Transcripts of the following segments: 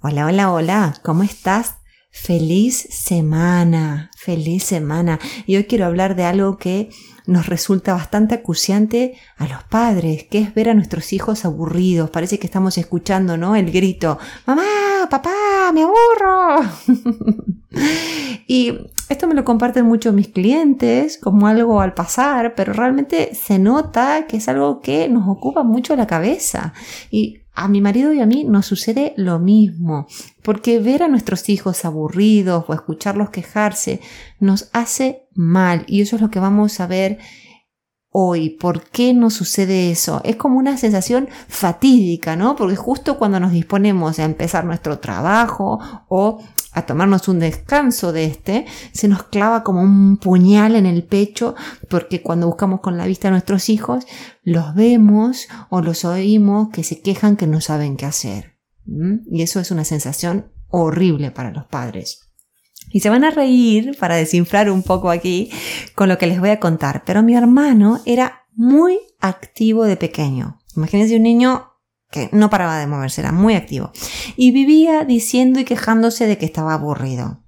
Hola, hola, hola, ¿cómo estás? Feliz semana, feliz semana. Y hoy quiero hablar de algo que nos resulta bastante acuciante a los padres, que es ver a nuestros hijos aburridos. Parece que estamos escuchando, ¿no? El grito, mamá, papá, me aburro. y esto me lo comparten mucho mis clientes como algo al pasar, pero realmente se nota que es algo que nos ocupa mucho la cabeza. Y a mi marido y a mí nos sucede lo mismo, porque ver a nuestros hijos aburridos o escucharlos quejarse nos hace mal y eso es lo que vamos a ver hoy. ¿Por qué nos sucede eso? Es como una sensación fatídica, ¿no? Porque justo cuando nos disponemos a empezar nuestro trabajo o a tomarnos un descanso de este, se nos clava como un puñal en el pecho, porque cuando buscamos con la vista a nuestros hijos, los vemos o los oímos que se quejan que no saben qué hacer. Y eso es una sensación horrible para los padres. Y se van a reír para desinflar un poco aquí con lo que les voy a contar, pero mi hermano era muy activo de pequeño. Imagínense un niño que no paraba de moverse, era muy activo. Y vivía diciendo y quejándose de que estaba aburrido.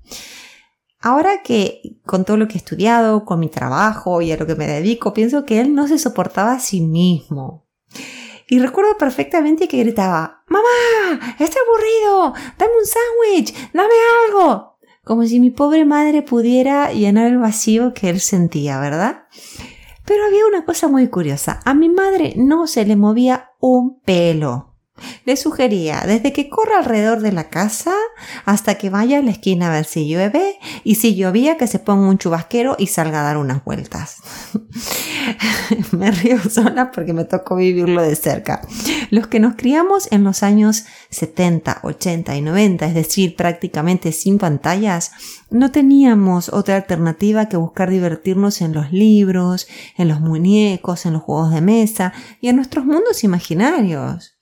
Ahora que con todo lo que he estudiado, con mi trabajo y a lo que me dedico, pienso que él no se soportaba a sí mismo. Y recuerdo perfectamente que gritaba, ¡Mamá! ¡Está aburrido! ¡Dame un sándwich! ¡Dame algo! Como si mi pobre madre pudiera llenar el vacío que él sentía, ¿verdad? Pero había una cosa muy curiosa. A mi madre no se le movía un pelo. Le sugería desde que corra alrededor de la casa hasta que vaya a la esquina a ver si llueve y si llovía que se ponga un chubasquero y salga a dar unas vueltas. me río sola porque me tocó vivirlo de cerca. Los que nos criamos en los años 70, 80 y 90, es decir, prácticamente sin pantallas, no teníamos otra alternativa que buscar divertirnos en los libros, en los muñecos, en los juegos de mesa y en nuestros mundos imaginarios.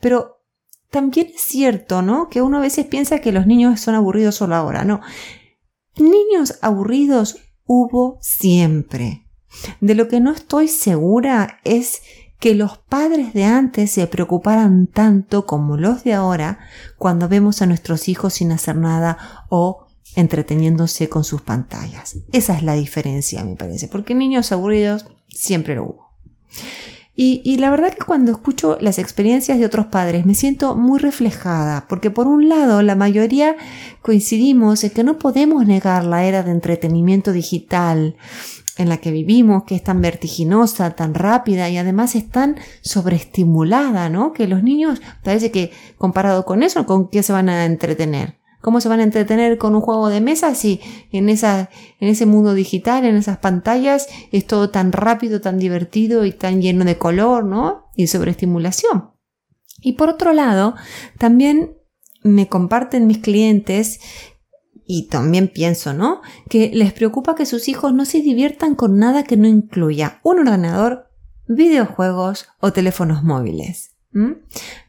Pero también es cierto, ¿no? Que uno a veces piensa que los niños son aburridos solo ahora, no. Niños aburridos hubo siempre. De lo que no estoy segura es que los padres de antes se preocuparan tanto como los de ahora cuando vemos a nuestros hijos sin hacer nada o entreteniéndose con sus pantallas. Esa es la diferencia, me parece, porque niños aburridos siempre lo hubo. Y, la verdad que cuando escucho las experiencias de otros padres me siento muy reflejada, porque por un lado la mayoría coincidimos en que no podemos negar la era de entretenimiento digital en la que vivimos, que es tan vertiginosa, tan rápida y además es tan sobreestimulada, ¿no? Que los niños parece que comparado con eso, ¿con qué se van a entretener? ¿Cómo se van a entretener con un juego de mesa si en, esa, en ese mundo digital, en esas pantallas, es todo tan rápido, tan divertido y tan lleno de color, ¿no? Y sobreestimulación. Y por otro lado, también me comparten mis clientes y también pienso, ¿no? Que les preocupa que sus hijos no se diviertan con nada que no incluya un ordenador, videojuegos o teléfonos móviles.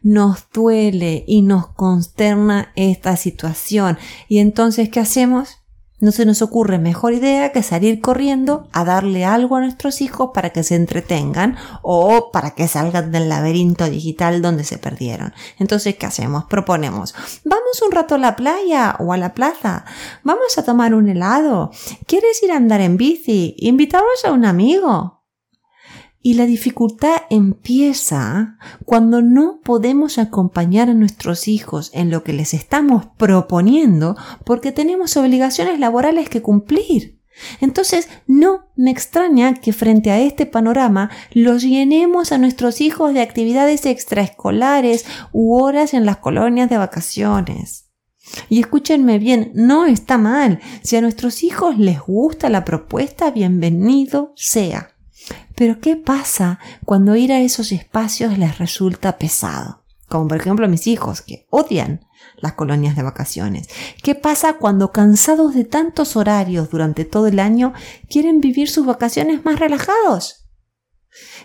Nos duele y nos consterna esta situación. Y entonces, ¿qué hacemos? No se nos ocurre mejor idea que salir corriendo a darle algo a nuestros hijos para que se entretengan o para que salgan del laberinto digital donde se perdieron. Entonces, ¿qué hacemos? Proponemos, vamos un rato a la playa o a la plaza, vamos a tomar un helado, ¿quieres ir a andar en bici? Invitamos a un amigo. Y la dificultad empieza cuando no podemos acompañar a nuestros hijos en lo que les estamos proponiendo porque tenemos obligaciones laborales que cumplir. Entonces, no me extraña que frente a este panorama los llenemos a nuestros hijos de actividades extraescolares u horas en las colonias de vacaciones. Y escúchenme bien, no está mal. Si a nuestros hijos les gusta la propuesta, bienvenido sea. Pero ¿qué pasa cuando ir a esos espacios les resulta pesado? Como por ejemplo mis hijos que odian las colonias de vacaciones. ¿Qué pasa cuando cansados de tantos horarios durante todo el año quieren vivir sus vacaciones más relajados?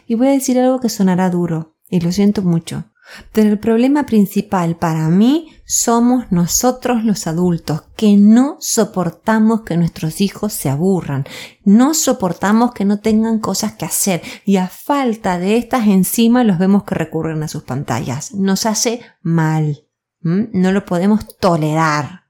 Y voy a decir algo que sonará duro, y lo siento mucho, pero el problema principal para mí somos nosotros los adultos, que no soportamos que nuestros hijos se aburran, no soportamos que no tengan cosas que hacer y a falta de estas encima los vemos que recurren a sus pantallas. Nos hace mal. No lo podemos tolerar.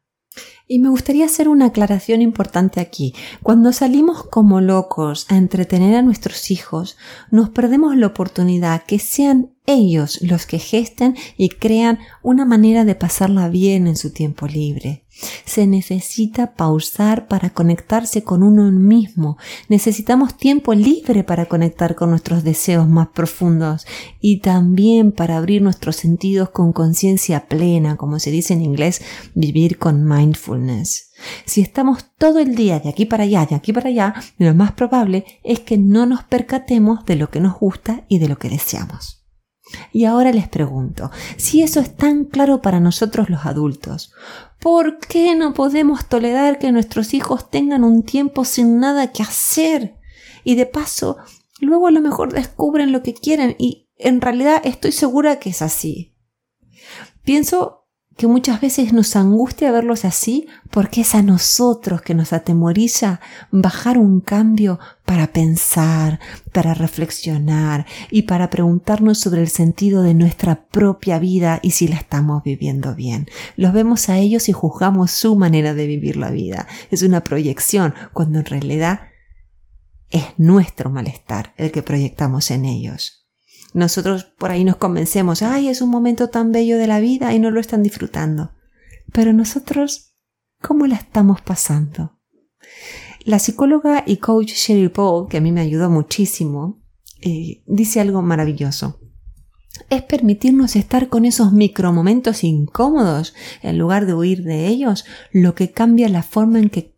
Y me gustaría hacer una aclaración importante aquí. Cuando salimos como locos a entretener a nuestros hijos, nos perdemos la oportunidad que sean ellos los que gesten y crean una manera de pasarla bien en su tiempo libre. Se necesita pausar para conectarse con uno mismo. Necesitamos tiempo libre para conectar con nuestros deseos más profundos y también para abrir nuestros sentidos con conciencia plena, como se dice en inglés, vivir con mindfulness. Si estamos todo el día de aquí para allá, de aquí para allá, lo más probable es que no nos percatemos de lo que nos gusta y de lo que deseamos. Y ahora les pregunto, si eso es tan claro para nosotros los adultos, ¿por qué no podemos tolerar que nuestros hijos tengan un tiempo sin nada que hacer? Y de paso, luego a lo mejor descubren lo que quieren y en realidad estoy segura que es así. Pienso que muchas veces nos angustia verlos así porque es a nosotros que nos atemoriza bajar un cambio para pensar, para reflexionar y para preguntarnos sobre el sentido de nuestra propia vida y si la estamos viviendo bien. Los vemos a ellos y juzgamos su manera de vivir la vida. Es una proyección cuando en realidad es nuestro malestar el que proyectamos en ellos. Nosotros por ahí nos convencemos, ay, es un momento tan bello de la vida y no lo están disfrutando. Pero nosotros, ¿cómo la estamos pasando? La psicóloga y coach Sherry Paul, que a mí me ayudó muchísimo, eh, dice algo maravilloso. Es permitirnos estar con esos micromomentos incómodos en lugar de huir de ellos, lo que cambia la forma en que,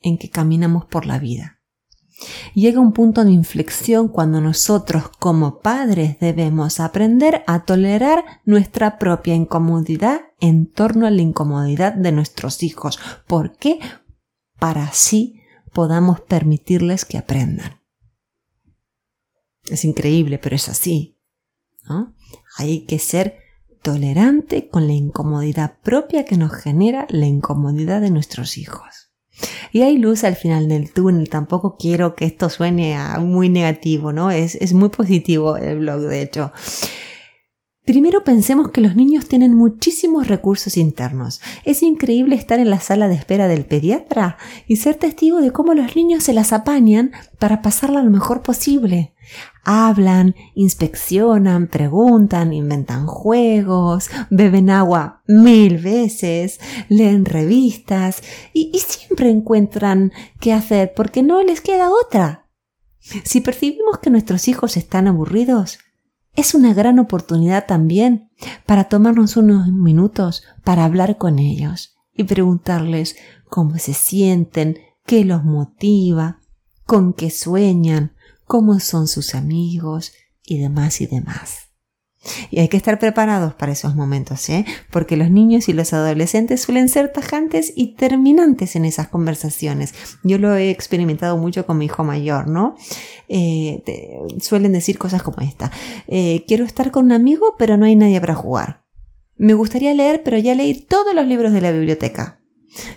en que caminamos por la vida. Llega un punto de inflexión cuando nosotros como padres debemos aprender a tolerar nuestra propia incomodidad en torno a la incomodidad de nuestros hijos. ¿Por qué? Para así podamos permitirles que aprendan. Es increíble, pero es así. Hay que ser tolerante con la incomodidad propia que nos genera la incomodidad de nuestros hijos. Y hay luz al final del túnel, tampoco quiero que esto suene a muy negativo, ¿no? Es, es muy positivo el blog, de hecho. Primero pensemos que los niños tienen muchísimos recursos internos. Es increíble estar en la sala de espera del pediatra y ser testigo de cómo los niños se las apañan para pasarla lo mejor posible. Hablan, inspeccionan, preguntan, inventan juegos, beben agua mil veces, leen revistas y, y siempre encuentran qué hacer porque no les queda otra. Si percibimos que nuestros hijos están aburridos, es una gran oportunidad también para tomarnos unos minutos para hablar con ellos y preguntarles cómo se sienten, qué los motiva, con qué sueñan, cómo son sus amigos y demás y demás. Y hay que estar preparados para esos momentos, ¿eh? porque los niños y los adolescentes suelen ser tajantes y terminantes en esas conversaciones. Yo lo he experimentado mucho con mi hijo mayor, ¿no? Eh, suelen decir cosas como esta. Eh, quiero estar con un amigo, pero no hay nadie para jugar. Me gustaría leer, pero ya leí todos los libros de la biblioteca.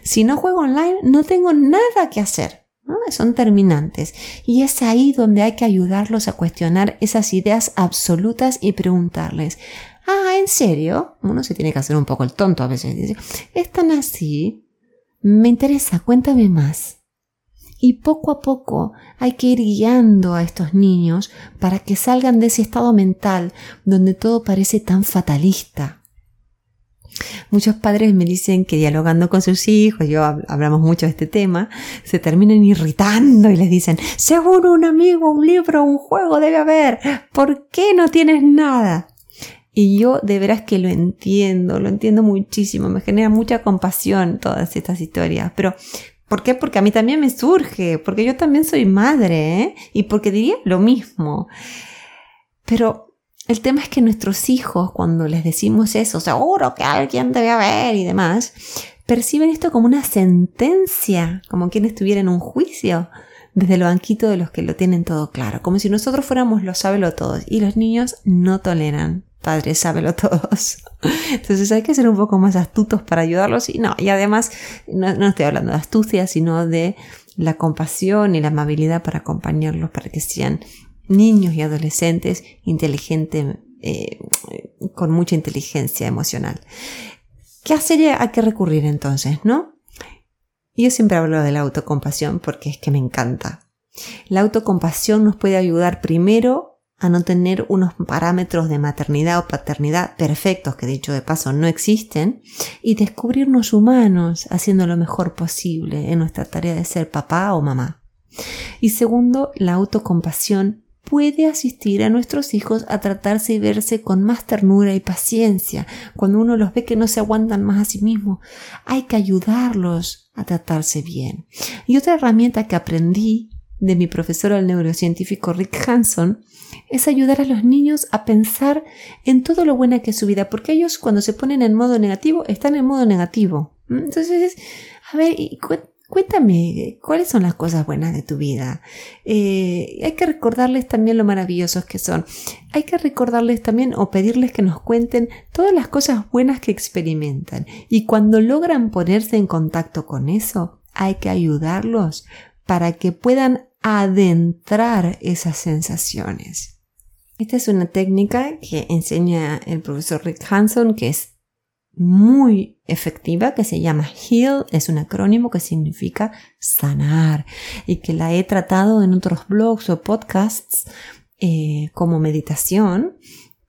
Si no juego online, no tengo nada que hacer. Son terminantes. Y es ahí donde hay que ayudarlos a cuestionar esas ideas absolutas y preguntarles, ah, ¿en serio? Uno se tiene que hacer un poco el tonto a veces. Dice, ¿es tan así? Me interesa, cuéntame más. Y poco a poco hay que ir guiando a estos niños para que salgan de ese estado mental donde todo parece tan fatalista Muchos padres me dicen que dialogando con sus hijos, yo hablamos mucho de este tema, se terminan irritando y les dicen, seguro un amigo, un libro, un juego debe haber, ¿por qué no tienes nada? Y yo de veras que lo entiendo, lo entiendo muchísimo, me genera mucha compasión todas estas historias, pero ¿por qué? Porque a mí también me surge, porque yo también soy madre, ¿eh? Y porque diría lo mismo. Pero el tema es que nuestros hijos, cuando les decimos eso, seguro que alguien debe haber y demás, perciben esto como una sentencia, como quien estuviera en un juicio, desde el banquito de los que lo tienen todo claro, como si nosotros fuéramos los sábelo todos, y los niños no toleran padres sábelo todos. Entonces hay que ser un poco más astutos para ayudarlos y no, y además no, no estoy hablando de astucia, sino de la compasión y la amabilidad para acompañarlos para que sean niños y adolescentes inteligentes, eh, con mucha inteligencia emocional. ¿Qué hacer a qué recurrir entonces, no? Yo siempre hablo de la autocompasión porque es que me encanta. La autocompasión nos puede ayudar primero a no tener unos parámetros de maternidad o paternidad perfectos, que dicho de paso no existen, y descubrirnos humanos haciendo lo mejor posible en nuestra tarea de ser papá o mamá. Y segundo, la autocompasión puede asistir a nuestros hijos a tratarse y verse con más ternura y paciencia. Cuando uno los ve que no se aguantan más a sí mismos, hay que ayudarlos a tratarse bien. Y otra herramienta que aprendí de mi profesor el neurocientífico Rick Hanson es ayudar a los niños a pensar en todo lo buena que es su vida, porque ellos cuando se ponen en modo negativo están en modo negativo. Entonces, a ver, cuéntame, ¿cuáles son las cosas buenas de tu vida? Eh, hay que recordarles también lo maravillosos que son. Hay que recordarles también o pedirles que nos cuenten todas las cosas buenas que experimentan. Y cuando logran ponerse en contacto con eso, hay que ayudarlos para que puedan adentrar esas sensaciones. Esta es una técnica que enseña el profesor Rick Hanson que es muy efectiva que se llama HEAL, es un acrónimo que significa sanar y que la he tratado en otros blogs o podcasts eh, como meditación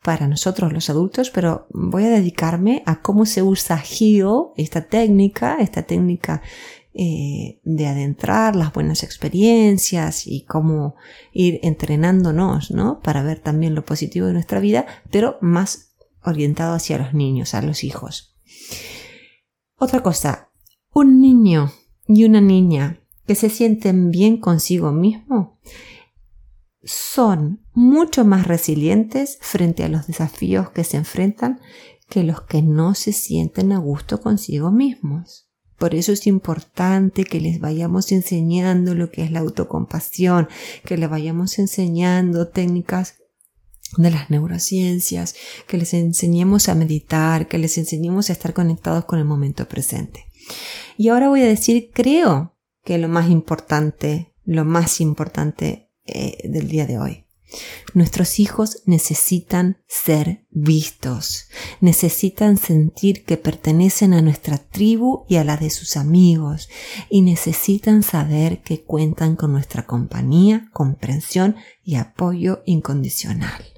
para nosotros los adultos, pero voy a dedicarme a cómo se usa HEAL, esta técnica, esta técnica eh, de adentrar las buenas experiencias y cómo ir entrenándonos, ¿no? Para ver también lo positivo de nuestra vida, pero más orientado hacia los niños, a los hijos. Otra cosa, un niño y una niña que se sienten bien consigo mismo son mucho más resilientes frente a los desafíos que se enfrentan que los que no se sienten a gusto consigo mismos. Por eso es importante que les vayamos enseñando lo que es la autocompasión, que les vayamos enseñando técnicas de las neurociencias, que les enseñemos a meditar, que les enseñemos a estar conectados con el momento presente. Y ahora voy a decir, creo que lo más importante, lo más importante eh, del día de hoy. Nuestros hijos necesitan ser vistos, necesitan sentir que pertenecen a nuestra tribu y a la de sus amigos, y necesitan saber que cuentan con nuestra compañía, comprensión y apoyo incondicional.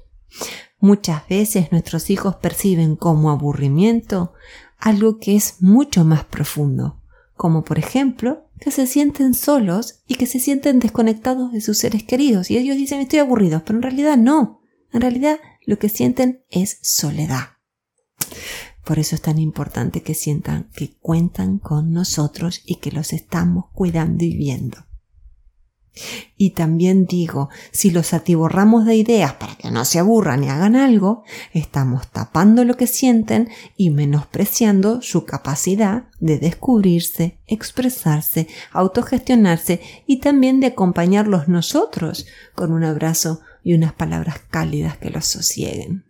Muchas veces nuestros hijos perciben como aburrimiento algo que es mucho más profundo, como por ejemplo que se sienten solos y que se sienten desconectados de sus seres queridos. Y ellos dicen estoy aburridos, pero en realidad no. En realidad lo que sienten es soledad. Por eso es tan importante que sientan que cuentan con nosotros y que los estamos cuidando y viendo. Y también digo, si los atiborramos de ideas para que no se aburran y hagan algo, estamos tapando lo que sienten y menospreciando su capacidad de descubrirse, expresarse, autogestionarse y también de acompañarlos nosotros con un abrazo y unas palabras cálidas que los sosieguen.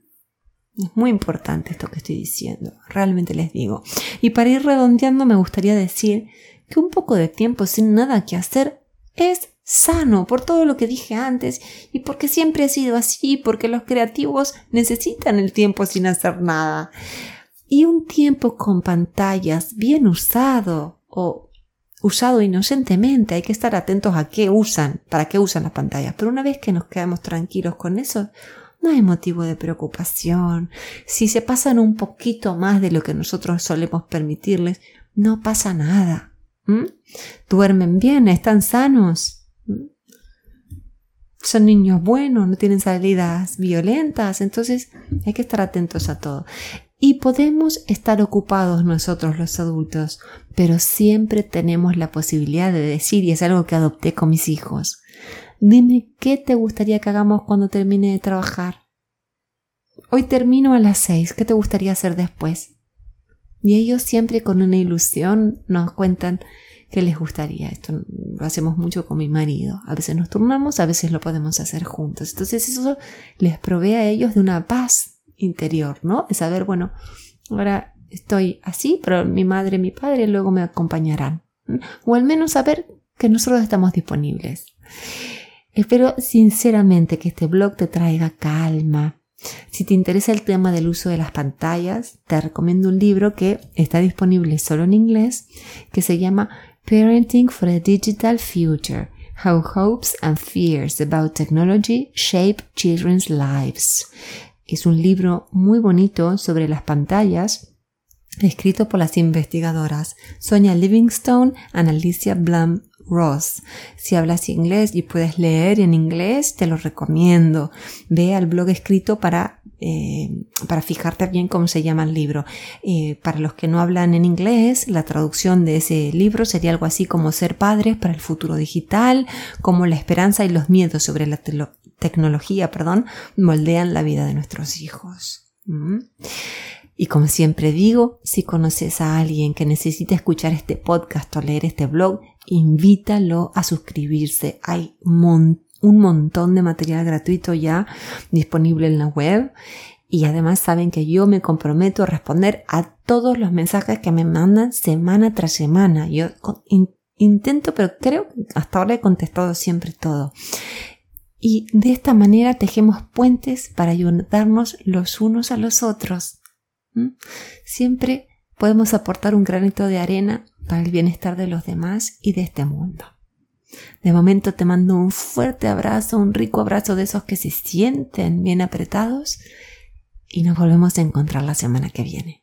Es muy importante esto que estoy diciendo, realmente les digo. Y para ir redondeando me gustaría decir que un poco de tiempo sin nada que hacer es sano por todo lo que dije antes y porque siempre ha sido así, porque los creativos necesitan el tiempo sin hacer nada. Y un tiempo con pantallas bien usado o usado inocentemente, hay que estar atentos a qué usan, para qué usan las pantallas. Pero una vez que nos quedamos tranquilos con eso, no hay motivo de preocupación. Si se pasan un poquito más de lo que nosotros solemos permitirles, no pasa nada. Duermen bien, están sanos, son niños buenos, no tienen salidas violentas, entonces hay que estar atentos a todo. Y podemos estar ocupados nosotros los adultos, pero siempre tenemos la posibilidad de decir, y es algo que adopté con mis hijos, dime qué te gustaría que hagamos cuando termine de trabajar. Hoy termino a las seis, ¿qué te gustaría hacer después? Y ellos siempre con una ilusión nos cuentan qué les gustaría. Esto lo hacemos mucho con mi marido. A veces nos turnamos, a veces lo podemos hacer juntos. Entonces eso les provee a ellos de una paz interior, ¿no? De saber, bueno, ahora estoy así, pero mi madre mi padre luego me acompañarán. O al menos saber que nosotros estamos disponibles. Espero sinceramente que este blog te traiga calma, Si te interesa el tema del uso de las pantallas, te recomiendo un libro que está disponible solo en inglés, que se llama Parenting for a Digital Future. How Hopes and Fears About Technology Shape Children's Lives. Es un libro muy bonito sobre las pantallas, escrito por las investigadoras Sonia Livingstone y Alicia Blum Ross. Si hablas inglés y puedes leer en inglés, te lo recomiendo. Ve al blog escrito para, eh, para fijarte bien cómo se llama el libro. Eh, para los que no hablan en inglés, la traducción de ese libro sería algo así como ser padres para el futuro digital, como la esperanza y los miedos sobre la tecnología, perdón, moldean la vida de nuestros hijos. ¿Mm? Y como siempre digo, si conoces a alguien que necesita escuchar este podcast o leer este blog, invítalo a suscribirse. Hay un montón de material gratuito ya disponible en la web. Y además saben que yo me comprometo a responder a todos los mensajes que me mandan semana tras semana. Yo intento, pero creo que hasta ahora he contestado siempre todo. Y de esta manera tejemos puentes para ayudarnos los unos a los otros. Siempre podemos aportar un granito de arena para el bienestar de los demás y de este mundo. De momento te mando un fuerte abrazo, un rico abrazo de esos que se sienten bien apretados y nos volvemos a encontrar la semana que viene.